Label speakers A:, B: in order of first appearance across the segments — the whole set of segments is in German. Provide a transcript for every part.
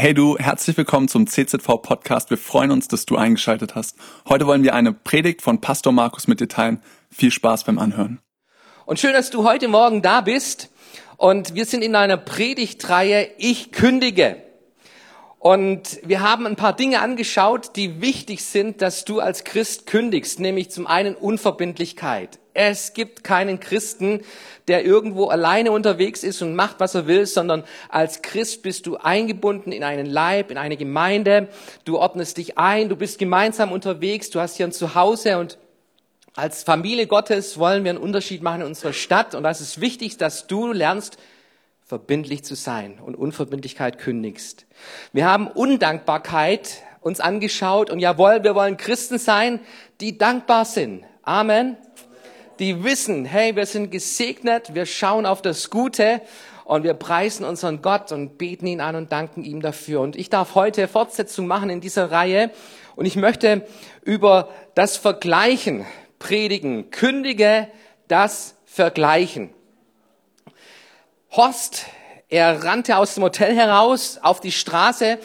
A: Hey du, herzlich willkommen zum CZV Podcast. Wir freuen uns, dass du eingeschaltet hast. Heute wollen wir eine Predigt von Pastor Markus mit dir teilen. Viel Spaß beim Anhören.
B: Und schön, dass du heute Morgen da bist. Und wir sind in einer Predigtreihe Ich kündige. Und wir haben ein paar Dinge angeschaut, die wichtig sind, dass du als Christ kündigst, nämlich zum einen Unverbindlichkeit. Es gibt keinen Christen, der irgendwo alleine unterwegs ist und macht, was er will, sondern als Christ bist du eingebunden in einen Leib, in eine Gemeinde. Du ordnest dich ein, du bist gemeinsam unterwegs, du hast hier ein Zuhause und als Familie Gottes wollen wir einen Unterschied machen in unserer Stadt und das ist wichtig, dass du lernst, verbindlich zu sein und Unverbindlichkeit kündigst. Wir haben Undankbarkeit uns angeschaut und jawohl, wir wollen Christen sein, die dankbar sind. Amen. Die wissen, hey, wir sind gesegnet, wir schauen auf das Gute und wir preisen unseren Gott und beten ihn an und danken ihm dafür. Und ich darf heute Fortsetzung machen in dieser Reihe und ich möchte über das Vergleichen predigen. Kündige das Vergleichen. Horst, er rannte aus dem Hotel heraus auf die Straße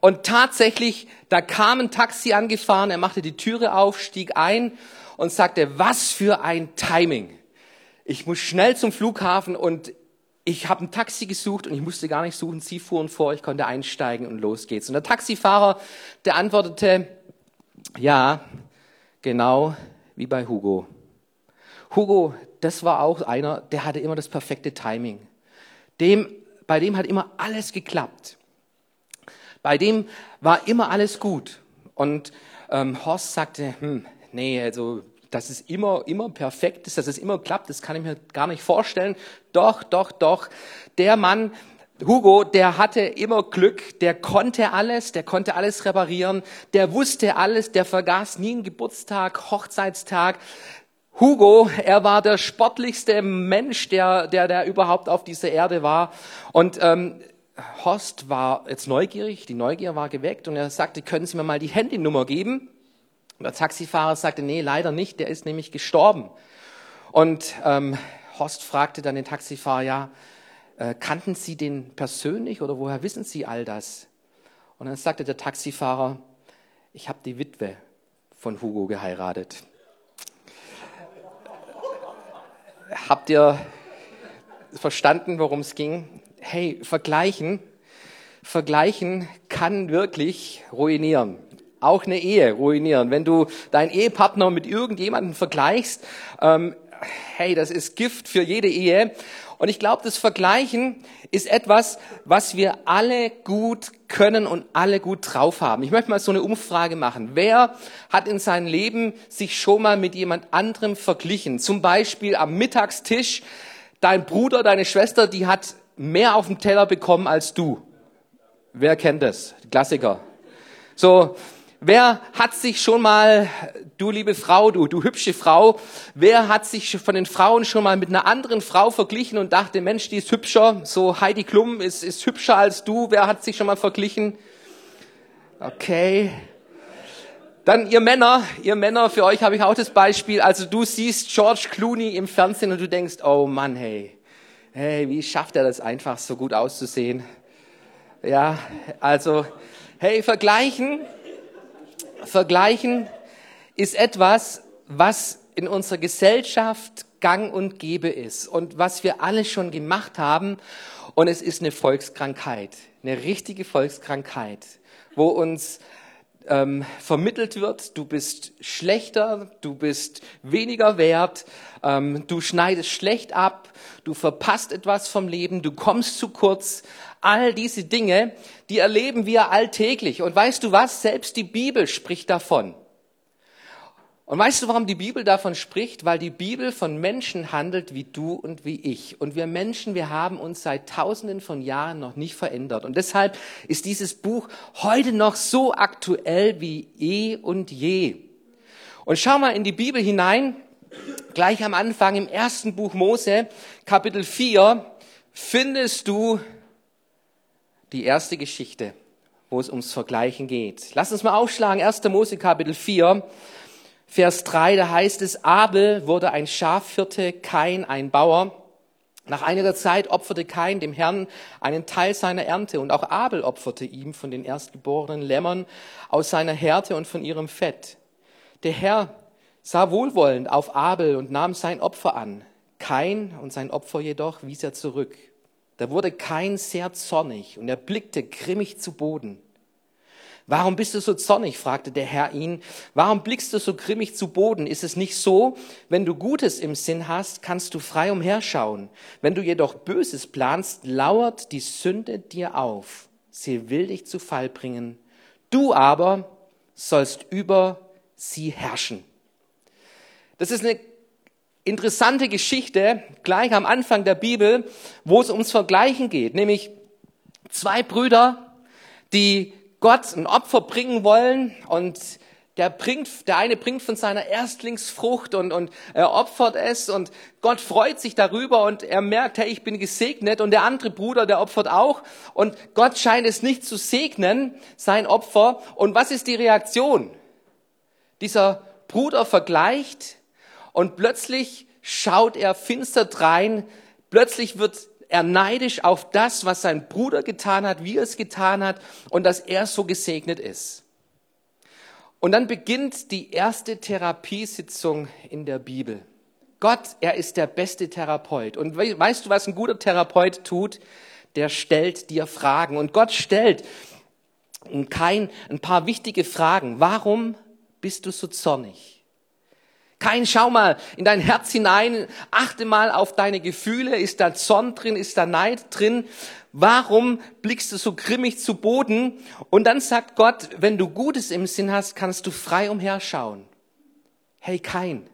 B: und tatsächlich, da kam ein Taxi angefahren, er machte die Türe auf, stieg ein und sagte, was für ein Timing. Ich muss schnell zum Flughafen und ich habe ein Taxi gesucht und ich musste gar nicht suchen, sie fuhren vor, ich konnte einsteigen und los geht's. Und der Taxifahrer, der antwortete, ja, genau wie bei Hugo. Hugo, das war auch einer, der hatte immer das perfekte Timing. Dem, bei dem hat immer alles geklappt. Bei dem war immer alles gut. Und ähm, Horst sagte, hm, nee, also dass es immer, immer perfekt ist, dass es immer klappt, das kann ich mir gar nicht vorstellen. Doch, doch, doch. Der Mann, Hugo, der hatte immer Glück, der konnte alles, der konnte alles reparieren, der wusste alles, der vergaß nie einen Geburtstag, Hochzeitstag. Hugo, er war der sportlichste Mensch, der, der, der überhaupt auf dieser Erde war. Und ähm, Horst war jetzt neugierig, die Neugier war geweckt und er sagte, können Sie mir mal die Handynummer geben? Und der Taxifahrer sagte, nee, leider nicht, der ist nämlich gestorben. Und ähm, Horst fragte dann den Taxifahrer, ja, äh, kannten Sie den persönlich oder woher wissen Sie all das? Und dann sagte der Taxifahrer, ich habe die Witwe von Hugo geheiratet. Habt ihr verstanden, worum es ging? Hey, vergleichen, vergleichen kann wirklich ruinieren. Auch eine Ehe ruinieren. Wenn du deinen Ehepartner mit irgendjemandem vergleichst, ähm, hey, das ist Gift für jede Ehe. Und ich glaube, das Vergleichen ist etwas, was wir alle gut können und alle gut drauf haben. Ich möchte mal so eine Umfrage machen. Wer hat in seinem Leben sich schon mal mit jemand anderem verglichen? Zum Beispiel am Mittagstisch, dein Bruder, deine Schwester, die hat mehr auf dem Teller bekommen als du. Wer kennt das? Klassiker. So, Wer hat sich schon mal, du liebe Frau, du, du hübsche Frau, wer hat sich von den Frauen schon mal mit einer anderen Frau verglichen und dachte, Mensch, die ist hübscher, so Heidi Klum ist, ist hübscher als du, wer hat sich schon mal verglichen? Okay. Dann ihr Männer, ihr Männer, für euch habe ich auch das Beispiel, also du siehst George Clooney im Fernsehen und du denkst, oh Mann, hey, hey, wie schafft er das einfach so gut auszusehen? Ja, also, hey, vergleichen, Vergleichen ist etwas, was in unserer Gesellschaft gang und gäbe ist und was wir alle schon gemacht haben. Und es ist eine Volkskrankheit, eine richtige Volkskrankheit, wo uns ähm, vermittelt wird, du bist schlechter, du bist weniger wert, ähm, du schneidest schlecht ab, du verpasst etwas vom Leben, du kommst zu kurz. All diese Dinge, die erleben wir alltäglich. Und weißt du was? Selbst die Bibel spricht davon. Und weißt du, warum die Bibel davon spricht? Weil die Bibel von Menschen handelt wie du und wie ich. Und wir Menschen, wir haben uns seit tausenden von Jahren noch nicht verändert. Und deshalb ist dieses Buch heute noch so aktuell wie eh und je. Und schau mal in die Bibel hinein, gleich am Anfang im ersten Buch Mose, Kapitel 4, findest du die erste Geschichte, wo es ums Vergleichen geht. Lass uns mal aufschlagen, 1. Mose Kapitel 4. Vers 3, da heißt es, Abel wurde ein Schafhirte, Kain ein Bauer. Nach einiger Zeit opferte Kain dem Herrn einen Teil seiner Ernte und auch Abel opferte ihm von den erstgeborenen Lämmern aus seiner Härte und von ihrem Fett. Der Herr sah wohlwollend auf Abel und nahm sein Opfer an. Kain und sein Opfer jedoch wies er zurück. Da wurde Kain sehr zornig und er blickte grimmig zu Boden. Warum bist du so zornig? fragte der Herr ihn. Warum blickst du so grimmig zu Boden? Ist es nicht so, wenn du Gutes im Sinn hast, kannst du frei umherschauen. Wenn du jedoch Böses planst, lauert die Sünde dir auf. Sie will dich zu Fall bringen. Du aber sollst über sie herrschen. Das ist eine interessante Geschichte, gleich am Anfang der Bibel, wo es ums Vergleichen geht, nämlich zwei Brüder, die Gott ein Opfer bringen wollen und der bringt, der eine bringt von seiner Erstlingsfrucht und, und er opfert es und Gott freut sich darüber und er merkt, hey, ich bin gesegnet und der andere Bruder, der opfert auch und Gott scheint es nicht zu segnen, sein Opfer. Und was ist die Reaktion? Dieser Bruder vergleicht und plötzlich schaut er finster drein, plötzlich wird er neidisch auf das, was sein Bruder getan hat, wie er es getan hat und dass er so gesegnet ist. Und dann beginnt die erste Therapiesitzung in der Bibel. Gott, er ist der beste Therapeut. Und weißt du, was ein guter Therapeut tut? Der stellt dir Fragen. Und Gott stellt kein, ein paar wichtige Fragen. Warum bist du so zornig? Kein, schau mal in dein Herz hinein, achte mal auf deine Gefühle, ist da Zorn drin, ist da Neid drin? Warum blickst du so grimmig zu Boden? Und dann sagt Gott, wenn du Gutes im Sinn hast, kannst du frei umherschauen. Hey Kein,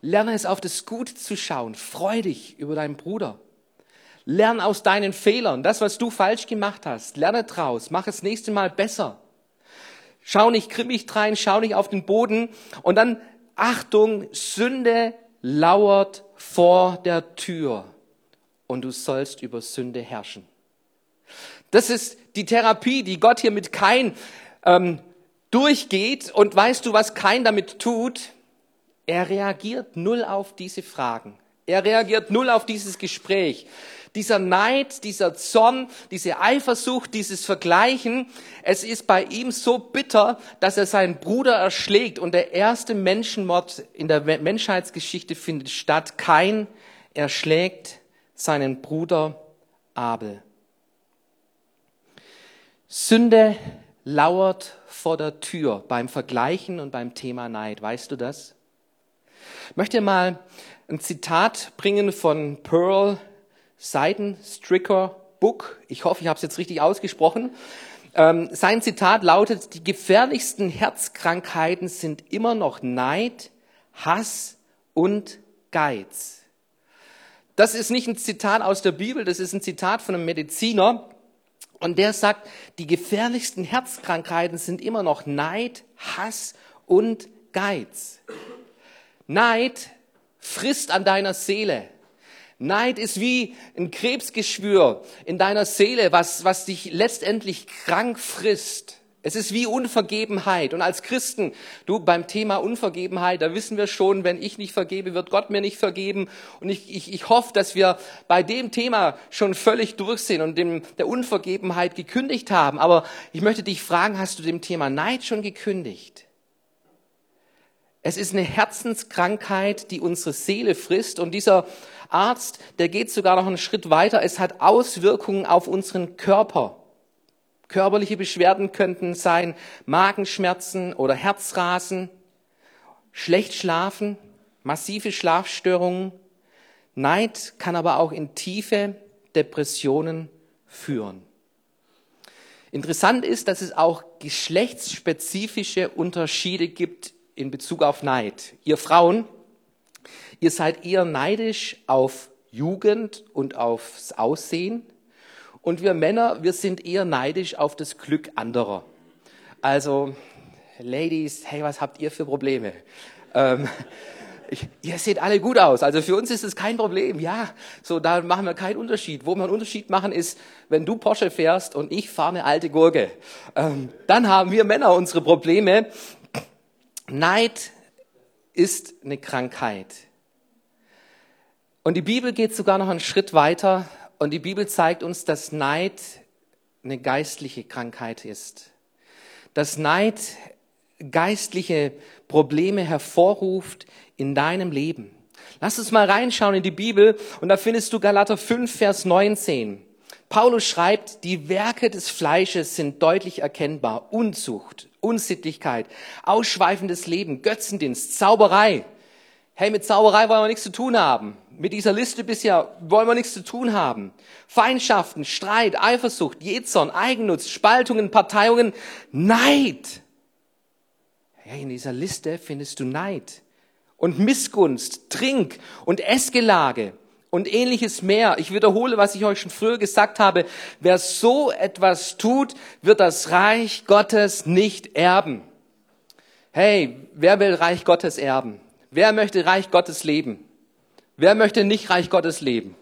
B: lerne es auf das Gute zu schauen, freu dich über deinen Bruder. Lern aus deinen Fehlern, das, was du falsch gemacht hast, lerne draus, mach es nächste Mal besser. Schau nicht grimmig rein, schau nicht auf den Boden und dann Achtung, Sünde lauert vor der Tür und du sollst über Sünde herrschen. Das ist die Therapie, die Gott hier mit Kain ähm, durchgeht. Und weißt du, was Kain damit tut? Er reagiert null auf diese Fragen. Er reagiert null auf dieses Gespräch dieser Neid, dieser Zorn, diese Eifersucht, dieses Vergleichen, es ist bei ihm so bitter, dass er seinen Bruder erschlägt und der erste Menschenmord in der Menschheitsgeschichte findet statt. Kein erschlägt seinen Bruder Abel. Sünde lauert vor der Tür beim Vergleichen und beim Thema Neid. Weißt du das? Ich möchte mal ein Zitat bringen von Pearl Seidenstricker Book. Ich hoffe, ich habe es jetzt richtig ausgesprochen. Ähm, sein Zitat lautet, die gefährlichsten Herzkrankheiten sind immer noch Neid, Hass und Geiz. Das ist nicht ein Zitat aus der Bibel, das ist ein Zitat von einem Mediziner. Und der sagt, die gefährlichsten Herzkrankheiten sind immer noch Neid, Hass und Geiz. Neid frisst an deiner Seele. Neid ist wie ein Krebsgeschwür in deiner Seele, was, was dich letztendlich krank frisst. Es ist wie Unvergebenheit. Und als Christen, du beim Thema Unvergebenheit, da wissen wir schon, wenn ich nicht vergebe, wird Gott mir nicht vergeben. Und ich, ich, ich hoffe, dass wir bei dem Thema schon völlig durch sind und dem, der Unvergebenheit gekündigt haben. Aber ich möchte dich fragen, hast du dem Thema Neid schon gekündigt? Es ist eine Herzenskrankheit, die unsere Seele frisst. Und dieser Arzt, der geht sogar noch einen Schritt weiter. Es hat Auswirkungen auf unseren Körper. Körperliche Beschwerden könnten sein Magenschmerzen oder Herzrasen, schlecht schlafen, massive Schlafstörungen. Neid kann aber auch in tiefe Depressionen führen. Interessant ist, dass es auch geschlechtsspezifische Unterschiede gibt in Bezug auf Neid. Ihr Frauen, ihr seid eher neidisch auf Jugend und aufs Aussehen. Und wir Männer, wir sind eher neidisch auf das Glück anderer. Also, Ladies, hey, was habt ihr für Probleme? Ähm, ich, ihr seht alle gut aus. Also für uns ist es kein Problem. Ja, so da machen wir keinen Unterschied. Wo wir einen Unterschied machen ist, wenn du Porsche fährst und ich fahre eine alte Gurke. Ähm, dann haben wir Männer unsere Probleme. Neid ist eine Krankheit. Und die Bibel geht sogar noch einen Schritt weiter und die Bibel zeigt uns, dass Neid eine geistliche Krankheit ist. Dass Neid geistliche Probleme hervorruft in deinem Leben. Lass uns mal reinschauen in die Bibel und da findest du Galater 5, Vers 19. Paulus schreibt, die Werke des Fleisches sind deutlich erkennbar. Unzucht, Unsittlichkeit, ausschweifendes Leben, Götzendienst, Zauberei. Hey, mit Zauberei wollen wir nichts zu tun haben. Mit dieser Liste bisher wollen wir nichts zu tun haben. Feindschaften, Streit, Eifersucht, Jezorn, Eigennutz, Spaltungen, Parteiungen, Neid. Hey, in dieser Liste findest du Neid und Missgunst, Trink- und Essgelage und ähnliches mehr. Ich wiederhole, was ich euch schon früher gesagt habe. Wer so etwas tut, wird das Reich Gottes nicht erben. Hey, wer will Reich Gottes erben? Wer möchte Reich Gottes leben? Wer möchte nicht Reich Gottes leben?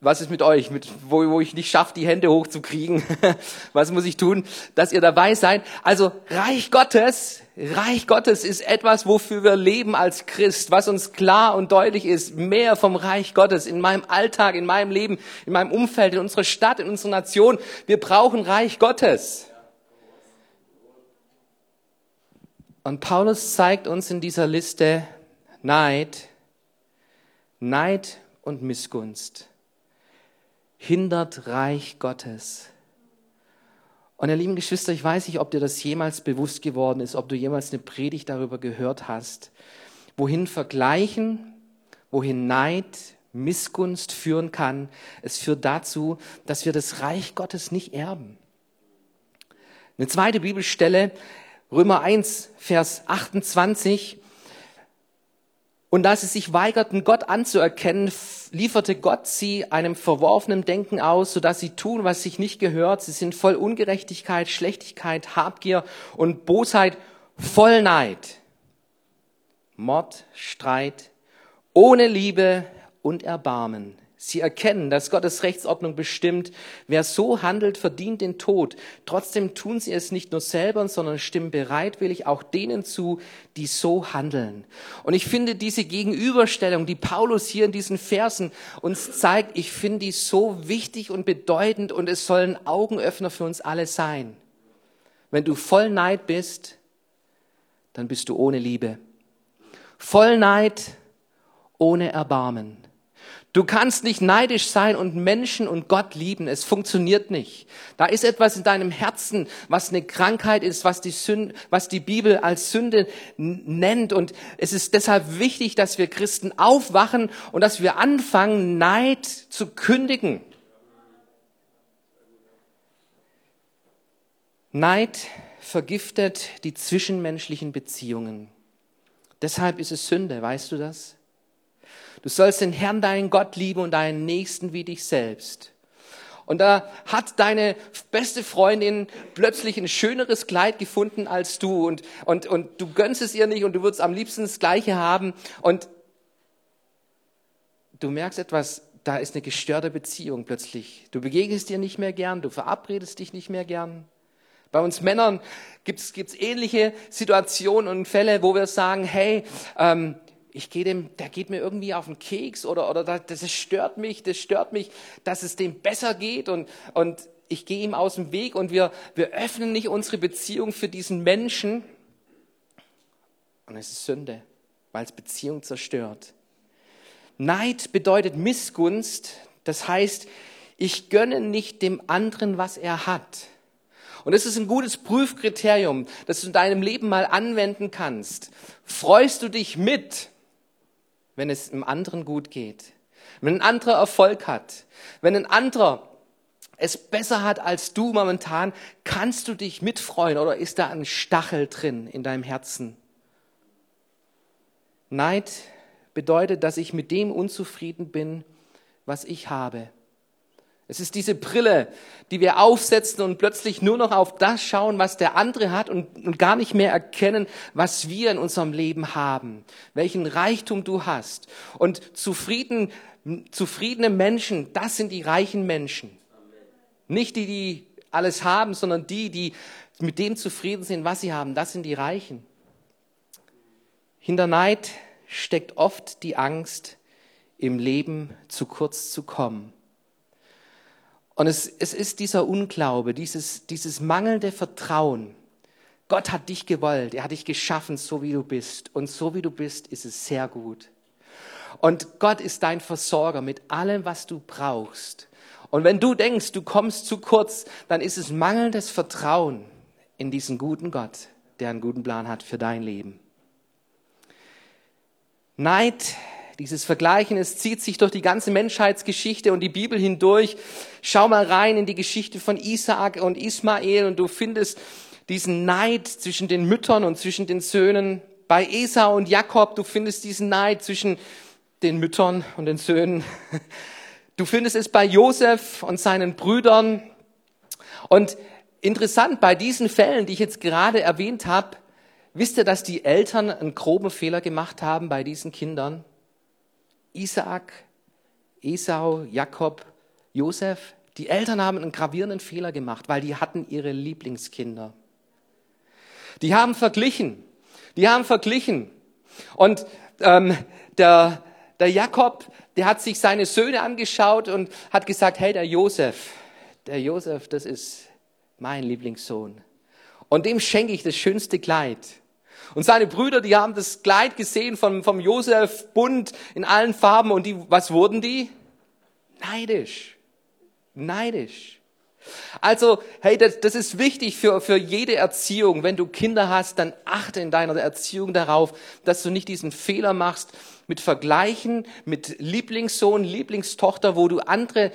B: Was ist mit euch, mit, wo, wo ich nicht schaffe, die Hände hochzukriegen? Was muss ich tun, dass ihr dabei seid? Also Reich Gottes, Reich Gottes ist etwas, wofür wir leben als Christ, was uns klar und deutlich ist, mehr vom Reich Gottes in meinem Alltag, in meinem Leben, in meinem Umfeld, in unserer Stadt, in unserer Nation. Wir brauchen Reich Gottes. Und Paulus zeigt uns in dieser Liste Neid, Neid und Missgunst hindert Reich Gottes. Und ihr lieben Geschwister, ich weiß nicht, ob dir das jemals bewusst geworden ist, ob du jemals eine Predigt darüber gehört hast, wohin Vergleichen, wohin Neid, Missgunst führen kann. Es führt dazu, dass wir das Reich Gottes nicht erben. Eine zweite Bibelstelle, Römer 1, Vers 28. Und da sie sich weigerten, Gott anzuerkennen, lieferte Gott sie einem verworfenen Denken aus, sodass sie tun, was sich nicht gehört. Sie sind voll Ungerechtigkeit, Schlechtigkeit, Habgier und Bosheit, voll Neid, Mord, Streit, ohne Liebe und Erbarmen. Sie erkennen, dass Gottes Rechtsordnung bestimmt, wer so handelt, verdient den Tod. Trotzdem tun sie es nicht nur selber, sondern stimmen bereitwillig auch denen zu, die so handeln. Und ich finde diese Gegenüberstellung, die Paulus hier in diesen Versen uns zeigt, ich finde die so wichtig und bedeutend und es sollen Augenöffner für uns alle sein. Wenn du voll Neid bist, dann bist du ohne Liebe. Voll Neid, ohne Erbarmen. Du kannst nicht neidisch sein und Menschen und Gott lieben. Es funktioniert nicht. Da ist etwas in deinem Herzen, was eine Krankheit ist, was die, Sünde, was die Bibel als Sünde nennt. Und es ist deshalb wichtig, dass wir Christen aufwachen und dass wir anfangen, Neid zu kündigen. Neid vergiftet die zwischenmenschlichen Beziehungen. Deshalb ist es Sünde, weißt du das? Du sollst den Herrn, deinen Gott lieben und deinen Nächsten wie dich selbst. Und da hat deine beste Freundin plötzlich ein schöneres Kleid gefunden als du und, und, und du gönnst es ihr nicht und du würdest am liebsten das Gleiche haben und du merkst etwas, da ist eine gestörte Beziehung plötzlich. Du begegnest dir nicht mehr gern, du verabredest dich nicht mehr gern. Bei uns Männern gibt es ähnliche Situationen und Fälle, wo wir sagen, hey, ähm, ich gehe dem, der geht mir irgendwie auf den Keks oder, oder das, das stört mich, das stört mich, dass es dem besser geht und, und ich gehe ihm aus dem Weg und wir, wir öffnen nicht unsere Beziehung für diesen Menschen. Und es ist Sünde, weil es Beziehung zerstört. Neid bedeutet Missgunst, das heißt, ich gönne nicht dem anderen, was er hat. Und das ist ein gutes Prüfkriterium, das du in deinem Leben mal anwenden kannst. Freust du dich mit, wenn es einem anderen gut geht, wenn ein anderer Erfolg hat, wenn ein anderer es besser hat als du momentan, kannst du dich mitfreuen oder ist da ein Stachel drin in deinem Herzen? Neid bedeutet, dass ich mit dem unzufrieden bin, was ich habe. Es ist diese Brille, die wir aufsetzen und plötzlich nur noch auf das schauen, was der andere hat und, und, gar nicht mehr erkennen, was wir in unserem Leben haben, welchen Reichtum du hast. Und zufrieden, zufriedene Menschen, das sind die reichen Menschen. Nicht die, die alles haben, sondern die, die mit dem zufrieden sind, was sie haben. Das sind die Reichen. Hinter Neid steckt oft die Angst, im Leben zu kurz zu kommen. Und es, es ist dieser Unglaube, dieses, dieses mangelnde Vertrauen. Gott hat dich gewollt, er hat dich geschaffen, so wie du bist. Und so wie du bist, ist es sehr gut. Und Gott ist dein Versorger mit allem, was du brauchst. Und wenn du denkst, du kommst zu kurz, dann ist es mangelndes Vertrauen in diesen guten Gott, der einen guten Plan hat für dein Leben. Neid, dieses Vergleichen, es zieht sich durch die ganze Menschheitsgeschichte und die Bibel hindurch. Schau mal rein in die Geschichte von Isaak und Ismael und du findest diesen Neid zwischen den Müttern und zwischen den Söhnen. Bei Esau und Jakob, du findest diesen Neid zwischen den Müttern und den Söhnen. Du findest es bei Josef und seinen Brüdern. Und interessant, bei diesen Fällen, die ich jetzt gerade erwähnt habe, wisst ihr, dass die Eltern einen groben Fehler gemacht haben bei diesen Kindern? Isaak, Esau, Jakob, Josef, die Eltern haben einen gravierenden Fehler gemacht, weil die hatten ihre Lieblingskinder. Die haben verglichen, die haben verglichen. Und ähm, der, der Jakob, der hat sich seine Söhne angeschaut und hat gesagt, hey, der Josef, der Josef, das ist mein Lieblingssohn. Und dem schenke ich das schönste Kleid. Und seine Brüder, die haben das Kleid gesehen vom, vom Josef bunt in allen Farben und die, was wurden die? Neidisch. Neidisch. Also, hey, das, das ist wichtig für, für jede Erziehung. Wenn du Kinder hast, dann achte in deiner Erziehung darauf, dass du nicht diesen Fehler machst mit Vergleichen, mit Lieblingssohn, Lieblingstochter, wo du andere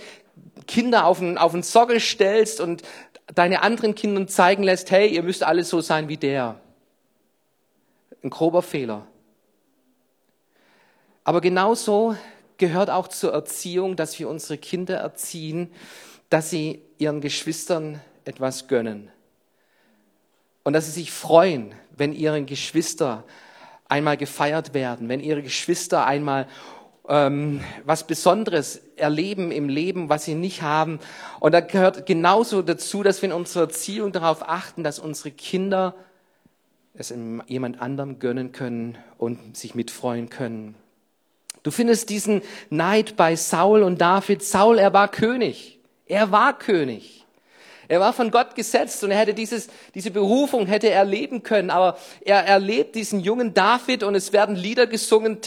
B: Kinder auf den, auf den Sockel stellst und deine anderen Kindern zeigen lässt, hey, ihr müsst alle so sein wie der. Ein grober Fehler. Aber genauso gehört auch zur Erziehung, dass wir unsere Kinder erziehen, dass sie ihren Geschwistern etwas gönnen. Und dass sie sich freuen, wenn ihre Geschwister einmal gefeiert werden, wenn ihre Geschwister einmal ähm, was Besonderes erleben im Leben, was sie nicht haben. Und da gehört genauso dazu, dass wir in unserer Erziehung darauf achten, dass unsere Kinder es jemand anderem gönnen können und sich mitfreuen können. Du findest diesen Neid bei Saul und David. Saul, er war König. Er war König. Er war von Gott gesetzt und er hätte dieses, diese Berufung hätte er leben können, aber er erlebt diesen jungen David und es werden Lieder gesungen.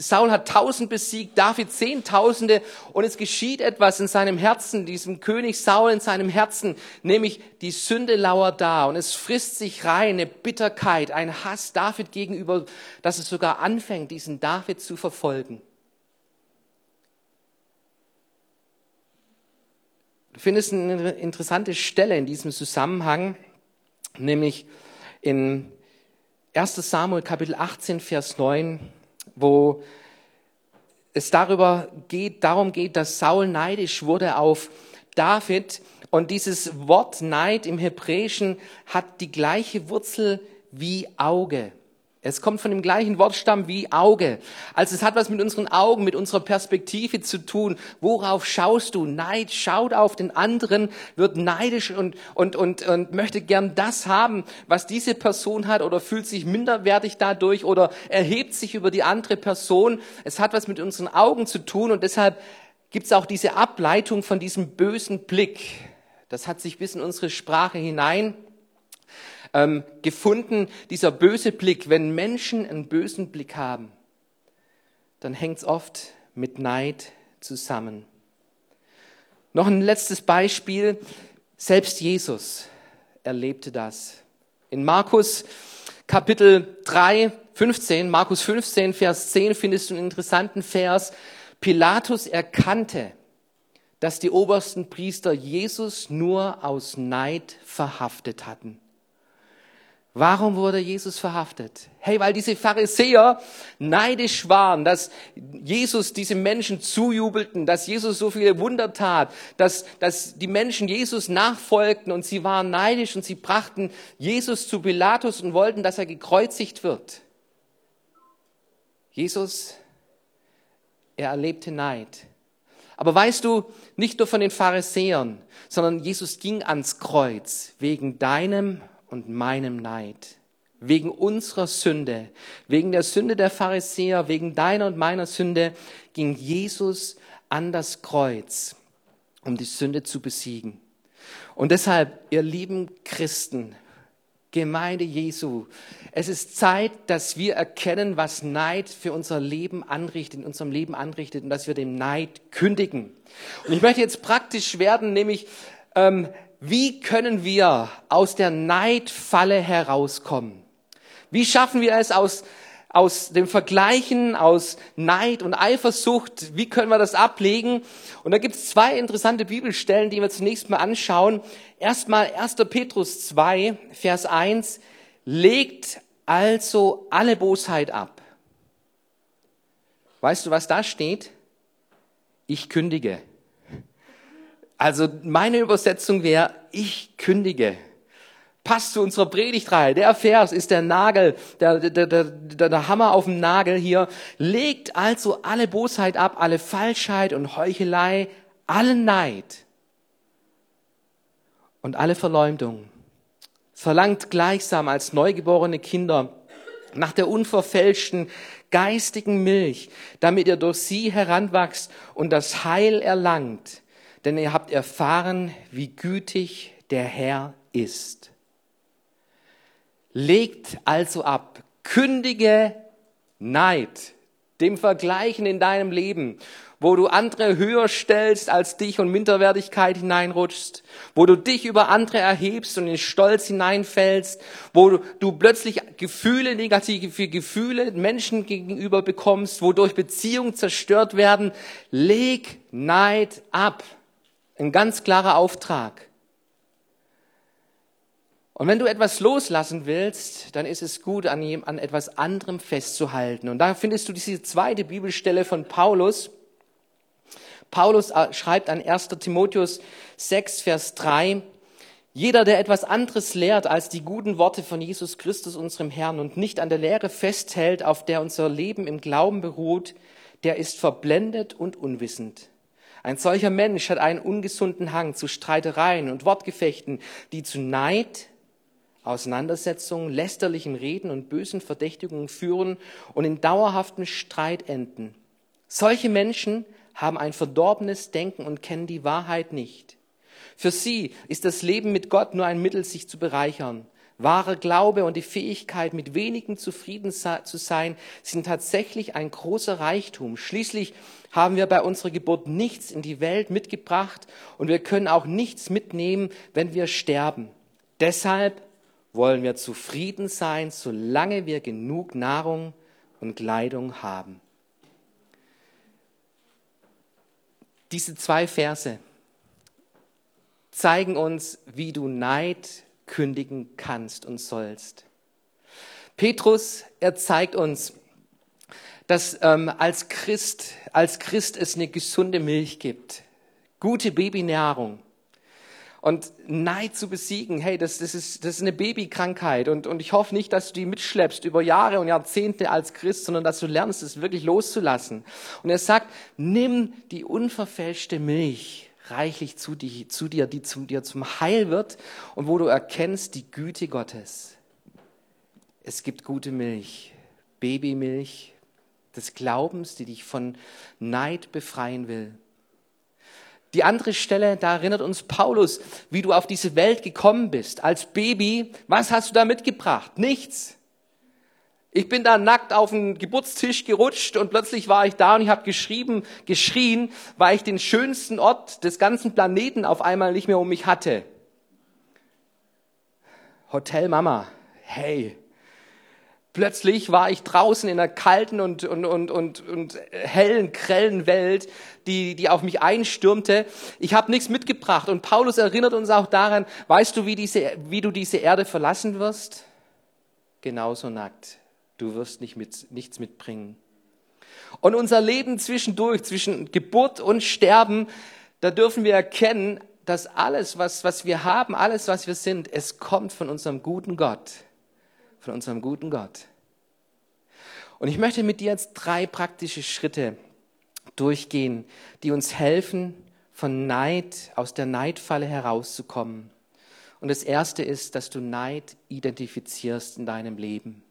B: Saul hat tausend besiegt, David zehntausende und es geschieht etwas in seinem Herzen, diesem König Saul in seinem Herzen, nämlich die Sünde lauert da und es frisst sich rein, eine Bitterkeit, ein Hass David gegenüber, dass es sogar anfängt, diesen David zu verfolgen. Du findest eine interessante Stelle in diesem Zusammenhang, nämlich in 1 Samuel Kapitel 18, Vers 9, wo es darüber geht, darum geht, dass Saul neidisch wurde auf David. Und dieses Wort Neid im Hebräischen hat die gleiche Wurzel wie Auge. Es kommt von dem gleichen Wortstamm wie Auge. Also es hat was mit unseren Augen, mit unserer Perspektive zu tun. Worauf schaust du? Neid schaut auf den anderen, wird neidisch und, und, und, und möchte gern das haben, was diese Person hat oder fühlt sich minderwertig dadurch oder erhebt sich über die andere Person. Es hat was mit unseren Augen zu tun und deshalb gibt es auch diese Ableitung von diesem bösen Blick. Das hat sich bis in unsere Sprache hinein ähm, gefunden, dieser böse Blick. Wenn Menschen einen bösen Blick haben, dann hängt es oft mit Neid zusammen. Noch ein letztes Beispiel. Selbst Jesus erlebte das. In Markus Kapitel 3, 15, Markus 15, Vers 10 findest du einen interessanten Vers. Pilatus erkannte, dass die obersten Priester Jesus nur aus Neid verhaftet hatten. Warum wurde Jesus verhaftet? Hey, weil diese Pharisäer neidisch waren, dass Jesus diese Menschen zujubelten, dass Jesus so viele Wunder tat, dass, dass die Menschen Jesus nachfolgten und sie waren neidisch und sie brachten Jesus zu Pilatus und wollten, dass er gekreuzigt wird. Jesus, er erlebte Neid. Aber weißt du, nicht nur von den Pharisäern, sondern Jesus ging ans Kreuz wegen deinem und meinem Neid, wegen unserer Sünde, wegen der Sünde der Pharisäer, wegen deiner und meiner Sünde, ging Jesus an das Kreuz, um die Sünde zu besiegen. Und deshalb, ihr lieben Christen, Gemeinde Jesu, es ist Zeit, dass wir erkennen, was Neid für unser Leben anrichtet, in unserem Leben anrichtet und dass wir dem Neid kündigen. Und ich möchte jetzt praktisch werden, nämlich ähm, wie können wir aus der Neidfalle herauskommen? Wie schaffen wir es aus, aus dem Vergleichen, aus Neid und Eifersucht, wie können wir das ablegen? Und da gibt es zwei interessante Bibelstellen, die wir zunächst mal anschauen. Erstmal 1. Petrus 2, Vers 1, legt also alle Bosheit ab. Weißt du, was da steht? Ich kündige. Also meine Übersetzung wäre, ich kündige. Passt zu unserer Predigtreihe. Der Vers ist der Nagel, der, der, der, der, Hammer auf dem Nagel hier. Legt also alle Bosheit ab, alle Falschheit und Heuchelei, allen Neid und alle Verleumdung. Verlangt gleichsam als neugeborene Kinder nach der unverfälschten geistigen Milch, damit ihr durch sie heranwachst und das Heil erlangt, denn ihr habt erfahren, wie gütig der Herr ist. Legt also ab, kündige Neid, dem Vergleichen in deinem Leben, wo du andere höher stellst als dich und Minderwertigkeit hineinrutschst, wo du dich über andere erhebst und in Stolz hineinfällst, wo du, plötzlich Gefühle, negative Gefühle Menschen gegenüber bekommst, wodurch Beziehungen zerstört werden. Leg Neid ab. Ein ganz klarer Auftrag. Und wenn du etwas loslassen willst, dann ist es gut, an, an etwas anderem festzuhalten. Und da findest du diese zweite Bibelstelle von Paulus. Paulus äh, schreibt an 1. Timotheus 6, Vers 3, jeder, der etwas anderes lehrt als die guten Worte von Jesus Christus, unserem Herrn, und nicht an der Lehre festhält, auf der unser Leben im Glauben beruht, der ist verblendet und unwissend. Ein solcher Mensch hat einen ungesunden Hang zu Streitereien und Wortgefechten, die zu Neid, Auseinandersetzungen, lästerlichen Reden und bösen Verdächtigungen führen und in dauerhaften Streit enden. Solche Menschen haben ein verdorbenes Denken und kennen die Wahrheit nicht. Für sie ist das Leben mit Gott nur ein Mittel, sich zu bereichern. Wahrer Glaube und die Fähigkeit, mit wenigen zufrieden zu sein, sind tatsächlich ein großer Reichtum. Schließlich haben wir bei unserer Geburt nichts in die Welt mitgebracht und wir können auch nichts mitnehmen, wenn wir sterben. Deshalb wollen wir zufrieden sein, solange wir genug Nahrung und Kleidung haben. Diese zwei Verse zeigen uns, wie du Neid kündigen kannst und sollst. Petrus, er zeigt uns, dass ähm, als Christ, als Christ es eine gesunde Milch gibt, gute Babynahrung. Und Neid zu besiegen, hey, das, das, ist, das ist eine Babykrankheit. Und, und ich hoffe nicht, dass du die mitschleppst über Jahre und Jahrzehnte als Christ, sondern dass du lernst, es wirklich loszulassen. Und er sagt, nimm die unverfälschte Milch reichlich zu, die, zu dir, die zu dir zum Heil wird und wo du erkennst die Güte Gottes. Es gibt gute Milch, Babymilch des Glaubens, die dich von Neid befreien will. Die andere Stelle, da erinnert uns Paulus, wie du auf diese Welt gekommen bist. Als Baby, was hast du da mitgebracht? Nichts. Ich bin da nackt auf den Geburtstisch gerutscht und plötzlich war ich da und ich habe geschrieben, geschrien, weil ich den schönsten Ort des ganzen Planeten auf einmal nicht mehr um mich hatte. Hotel Mama, hey. Plötzlich war ich draußen in einer kalten und, und, und, und, und hellen, grellen Welt, die, die auf mich einstürmte. Ich habe nichts mitgebracht. Und Paulus erinnert uns auch daran, weißt du, wie, diese, wie du diese Erde verlassen wirst? Genauso nackt du wirst nicht mit, nichts mitbringen. Und unser Leben zwischendurch, zwischen Geburt und Sterben, da dürfen wir erkennen, dass alles, was, was wir haben, alles, was wir sind, es kommt von unserem guten Gott. Von unserem guten Gott. Und ich möchte mit dir jetzt drei praktische Schritte durchgehen, die uns helfen, von Neid, aus der Neidfalle herauszukommen. Und das erste ist, dass du Neid identifizierst in deinem Leben.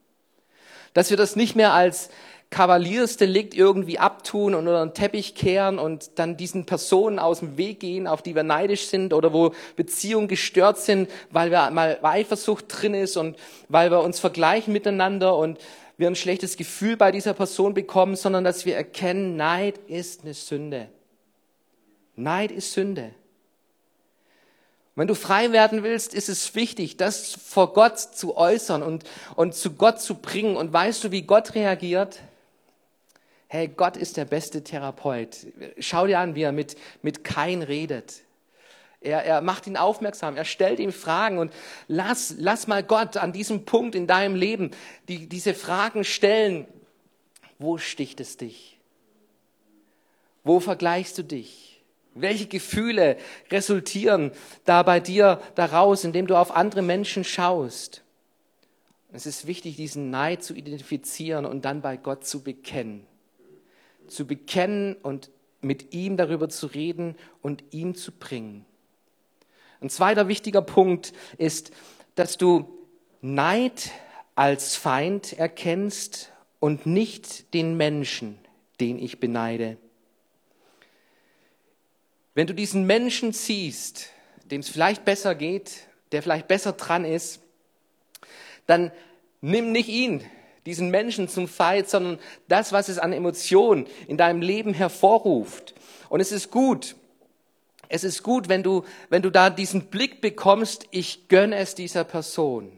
B: Dass wir das nicht mehr als Kavaliersdelikt irgendwie abtun und unter den Teppich kehren und dann diesen Personen aus dem Weg gehen, auf die wir neidisch sind oder wo Beziehungen gestört sind, weil wir mal Eifersucht drin ist und weil wir uns vergleichen miteinander und wir ein schlechtes Gefühl bei dieser Person bekommen, sondern dass wir erkennen, Neid ist eine Sünde. Neid ist Sünde. Wenn du frei werden willst, ist es wichtig, das vor Gott zu äußern und, und zu Gott zu bringen. Und weißt du, wie Gott reagiert? Hey, Gott ist der beste Therapeut. Schau dir an, wie er mit, mit Kain redet. Er, er macht ihn aufmerksam, er stellt ihm Fragen und lass, lass mal Gott an diesem Punkt in deinem Leben die, diese Fragen stellen. Wo sticht es dich? Wo vergleichst du dich? Welche Gefühle resultieren da bei dir daraus, indem du auf andere Menschen schaust? Es ist wichtig, diesen Neid zu identifizieren und dann bei Gott zu bekennen. Zu bekennen und mit ihm darüber zu reden und ihm zu bringen. Ein zweiter wichtiger Punkt ist, dass du Neid als Feind erkennst und nicht den Menschen, den ich beneide. Wenn du diesen Menschen siehst, dem es vielleicht besser geht, der vielleicht besser dran ist, dann nimm nicht ihn, diesen Menschen zum Feind, sondern das, was es an Emotionen in deinem Leben hervorruft. Und es ist gut, es ist gut, wenn du, wenn du da diesen Blick bekommst, ich gönne es dieser Person.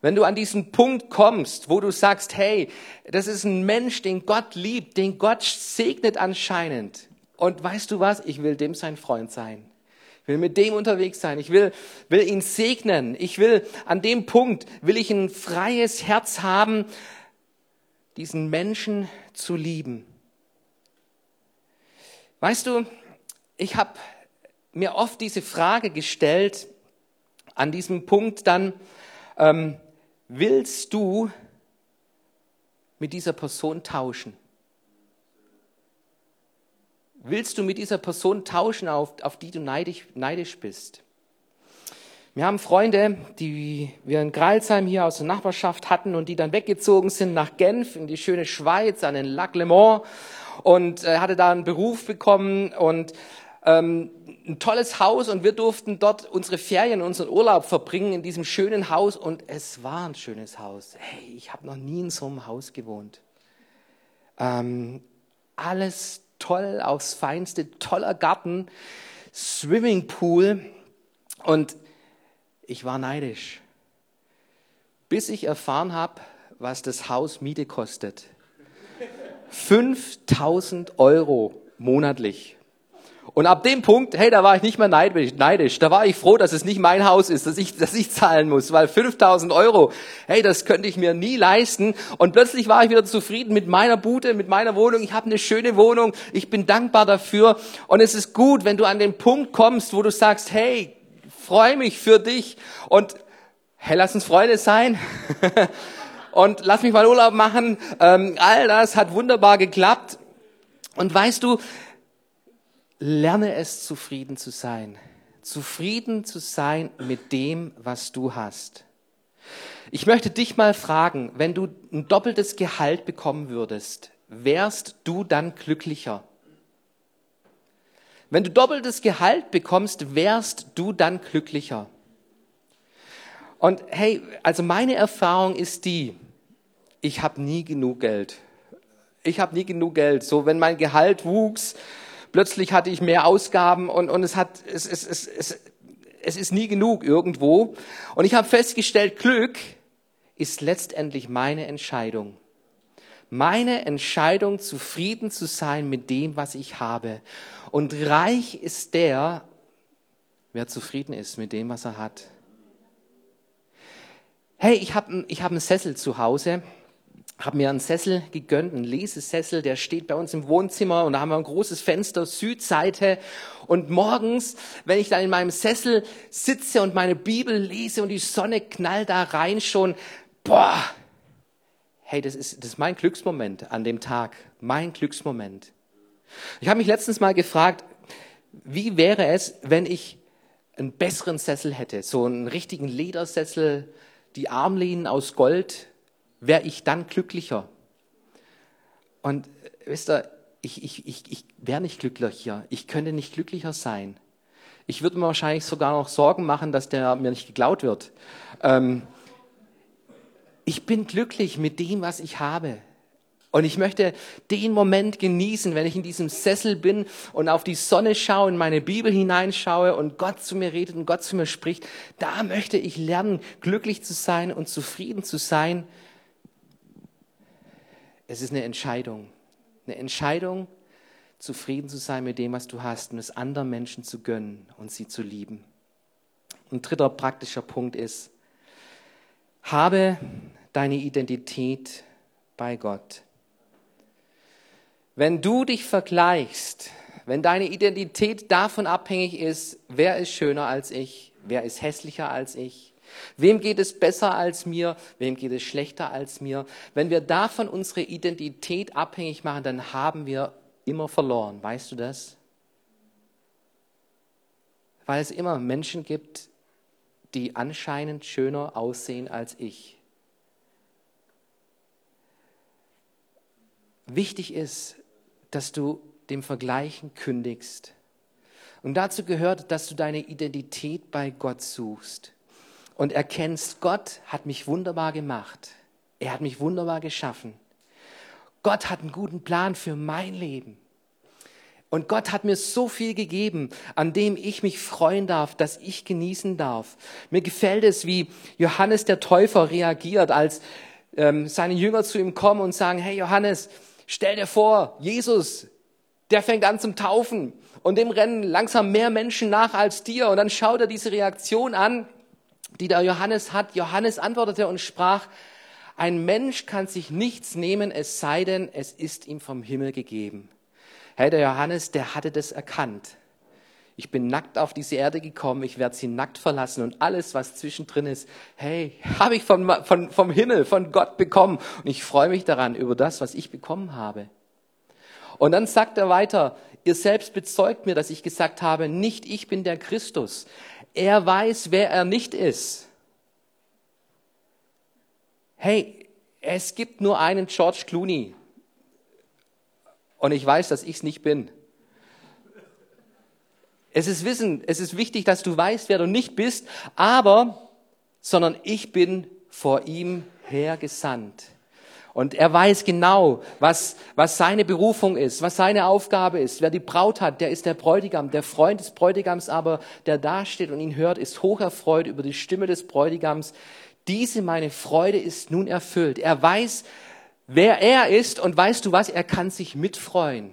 B: Wenn du an diesen Punkt kommst, wo du sagst, hey, das ist ein Mensch, den Gott liebt, den Gott segnet anscheinend. Und weißt du was? Ich will dem sein Freund sein. Ich will mit dem unterwegs sein. Ich will, will ihn segnen. Ich will an dem Punkt, will ich ein freies Herz haben, diesen Menschen zu lieben. Weißt du, ich habe mir oft diese Frage gestellt, an diesem Punkt dann, ähm, willst du mit dieser Person tauschen? Willst du mit dieser Person tauschen, auf, auf die du neidisch, neidisch bist? Wir haben Freunde, die wir in Gralsheim hier aus der Nachbarschaft hatten und die dann weggezogen sind nach Genf in die schöne Schweiz, an den Lac Le Mans und äh, hatte da einen Beruf bekommen und ähm, ein tolles Haus und wir durften dort unsere Ferien, unseren Urlaub verbringen in diesem schönen Haus und es war ein schönes Haus. Hey, ich habe noch nie in so einem Haus gewohnt. Ähm, alles toll, aufs Feinste, toller Garten, Swimmingpool und ich war neidisch, bis ich erfahren habe, was das Haus Miete kostet. 5000 Euro monatlich. Und ab dem Punkt, hey, da war ich nicht mehr neidisch. Da war ich froh, dass es nicht mein Haus ist, dass ich, dass ich zahlen muss, weil 5000 Euro, hey, das könnte ich mir nie leisten. Und plötzlich war ich wieder zufrieden mit meiner Bude, mit meiner Wohnung. Ich habe eine schöne Wohnung. Ich bin dankbar dafür. Und es ist gut, wenn du an den Punkt kommst, wo du sagst, hey, freue mich für dich. Und hey, lass uns Freunde sein. und lass mich mal Urlaub machen. Ähm, all das hat wunderbar geklappt. Und weißt du, lerne es, zufrieden zu sein. Zufrieden zu sein mit dem, was du hast. Ich möchte dich mal fragen, wenn du ein doppeltes Gehalt bekommen würdest, wärst du dann glücklicher? Wenn du doppeltes Gehalt bekommst, wärst du dann glücklicher? Und hey, also meine Erfahrung ist die, ich habe nie genug Geld. Ich habe nie genug Geld. So, wenn mein Gehalt wuchs, plötzlich hatte ich mehr Ausgaben und, und es, hat, es, es, es, es, es ist nie genug irgendwo. Und ich habe festgestellt, Glück ist letztendlich meine Entscheidung. Meine Entscheidung, zufrieden zu sein mit dem, was ich habe. Und reich ist der, wer zufrieden ist mit dem, was er hat. Hey, ich habe ich hab einen Sessel zu Hause habe mir einen Sessel gegönnt, einen Lesesessel, der steht bei uns im Wohnzimmer und da haben wir ein großes Fenster, Südseite. Und morgens, wenn ich dann in meinem Sessel sitze und meine Bibel lese und die Sonne knallt da rein schon, boah, hey, das ist, das ist mein Glücksmoment an dem Tag, mein Glücksmoment. Ich habe mich letztens mal gefragt, wie wäre es, wenn ich einen besseren Sessel hätte, so einen richtigen Ledersessel, die Armlehnen aus Gold, wäre ich dann glücklicher. Und wisst ihr, ich, ich, ich, ich wäre nicht glücklicher. Ich könnte nicht glücklicher sein. Ich würde mir wahrscheinlich sogar noch Sorgen machen, dass der mir nicht geklaut wird. Ähm, ich bin glücklich mit dem, was ich habe. Und ich möchte den Moment genießen, wenn ich in diesem Sessel bin und auf die Sonne schaue, in meine Bibel hineinschaue und Gott zu mir redet und Gott zu mir spricht. Da möchte ich lernen, glücklich zu sein und zufrieden zu sein. Es ist eine Entscheidung. Eine Entscheidung, zufrieden zu sein mit dem, was du hast und es anderen Menschen zu gönnen und sie zu lieben. Ein dritter praktischer Punkt ist, habe deine Identität bei Gott. Wenn du dich vergleichst, wenn deine Identität davon abhängig ist, wer ist schöner als ich, wer ist hässlicher als ich, wem geht es besser als mir, wem geht es schlechter als mir, wenn wir davon unsere Identität abhängig machen, dann haben wir immer verloren. Weißt du das? Weil es immer Menschen gibt, die anscheinend schöner aussehen als ich. Wichtig ist, dass du dem Vergleichen kündigst. Und dazu gehört, dass du deine Identität bei Gott suchst und erkennst, Gott hat mich wunderbar gemacht. Er hat mich wunderbar geschaffen. Gott hat einen guten Plan für mein Leben. Und Gott hat mir so viel gegeben, an dem ich mich freuen darf, dass ich genießen darf. Mir gefällt es, wie Johannes der Täufer reagiert, als ähm, seine Jünger zu ihm kommen und sagen, hey Johannes, Stell dir vor, Jesus, der fängt an zum Taufen und dem rennen langsam mehr Menschen nach als dir. Und dann schaut er diese Reaktion an, die der Johannes hat. Johannes antwortete und sprach, ein Mensch kann sich nichts nehmen, es sei denn, es ist ihm vom Himmel gegeben. Hey, der Johannes, der hatte das erkannt. Ich bin nackt auf diese Erde gekommen, ich werde sie nackt verlassen und alles, was zwischendrin ist, hey, habe ich von, von, vom Himmel, von Gott bekommen. Und ich freue mich daran über das, was ich bekommen habe. Und dann sagt er weiter, ihr selbst bezeugt mir, dass ich gesagt habe, nicht ich bin der Christus. Er weiß, wer er nicht ist. Hey, es gibt nur einen George Clooney. Und ich weiß, dass ich es nicht bin. Es ist Wissen, es ist wichtig, dass du weißt, wer du nicht bist, aber, sondern ich bin vor ihm hergesandt. Und er weiß genau, was, was seine Berufung ist, was seine Aufgabe ist. Wer die Braut hat, der ist der Bräutigam. Der Freund des Bräutigams aber, der dasteht und ihn hört, ist hocherfreut über die Stimme des Bräutigams. Diese meine Freude ist nun erfüllt. Er weiß, wer er ist und weißt du was, er kann sich mitfreuen.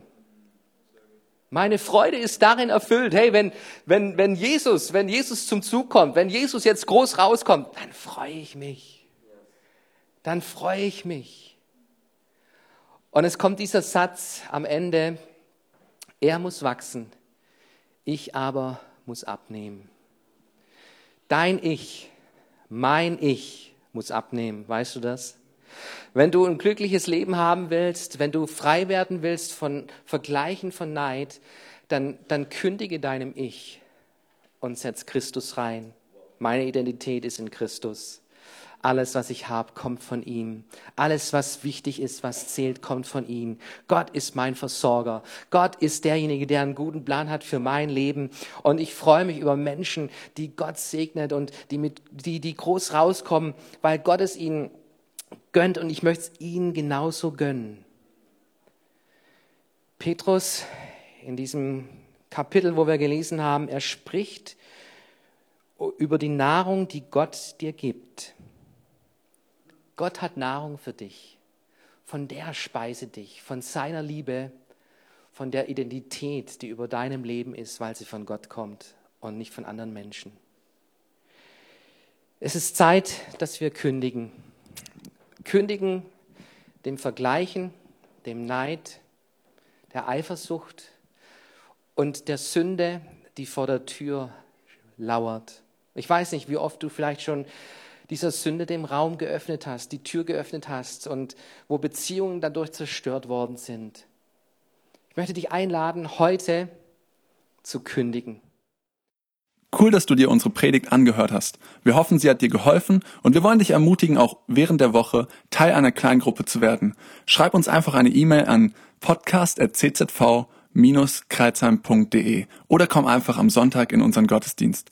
B: Meine Freude ist darin erfüllt. Hey, wenn, wenn, wenn Jesus, wenn Jesus zum Zug kommt, wenn Jesus jetzt groß rauskommt, dann freue ich mich. Dann freue ich mich. Und es kommt dieser Satz am Ende, er muss wachsen, ich aber muss abnehmen. Dein Ich, mein Ich muss abnehmen, weißt du das? Wenn du ein glückliches Leben haben willst, wenn du frei werden willst von Vergleichen, von Neid, dann, dann kündige deinem Ich und setz Christus rein. Meine Identität ist in Christus. Alles, was ich habe, kommt von ihm. Alles, was wichtig ist, was zählt, kommt von ihm. Gott ist mein Versorger. Gott ist derjenige, der einen guten Plan hat für mein Leben. Und ich freue mich über Menschen, die Gott segnet und die, mit, die, die groß rauskommen, weil Gott es ihnen gönnt und ich möchte es ihnen genauso gönnen. Petrus in diesem Kapitel, wo wir gelesen haben, er spricht über die Nahrung, die Gott dir gibt. Gott hat Nahrung für dich. Von der speise dich, von seiner Liebe, von der Identität, die über deinem Leben ist, weil sie von Gott kommt und nicht von anderen Menschen. Es ist Zeit, dass wir kündigen kündigen dem Vergleichen, dem Neid, der Eifersucht und der Sünde, die vor der Tür lauert. Ich weiß nicht, wie oft du vielleicht schon dieser Sünde dem Raum geöffnet hast, die Tür geöffnet hast und wo Beziehungen dadurch zerstört worden sind. Ich möchte dich einladen, heute zu kündigen.
A: Cool, dass du dir unsere Predigt angehört hast. Wir hoffen, sie hat dir geholfen und wir wollen dich ermutigen, auch während der Woche Teil einer Kleingruppe zu werden. Schreib uns einfach eine E-Mail an podcast.czv-kreuzheim.de oder komm einfach am Sonntag in unseren Gottesdienst.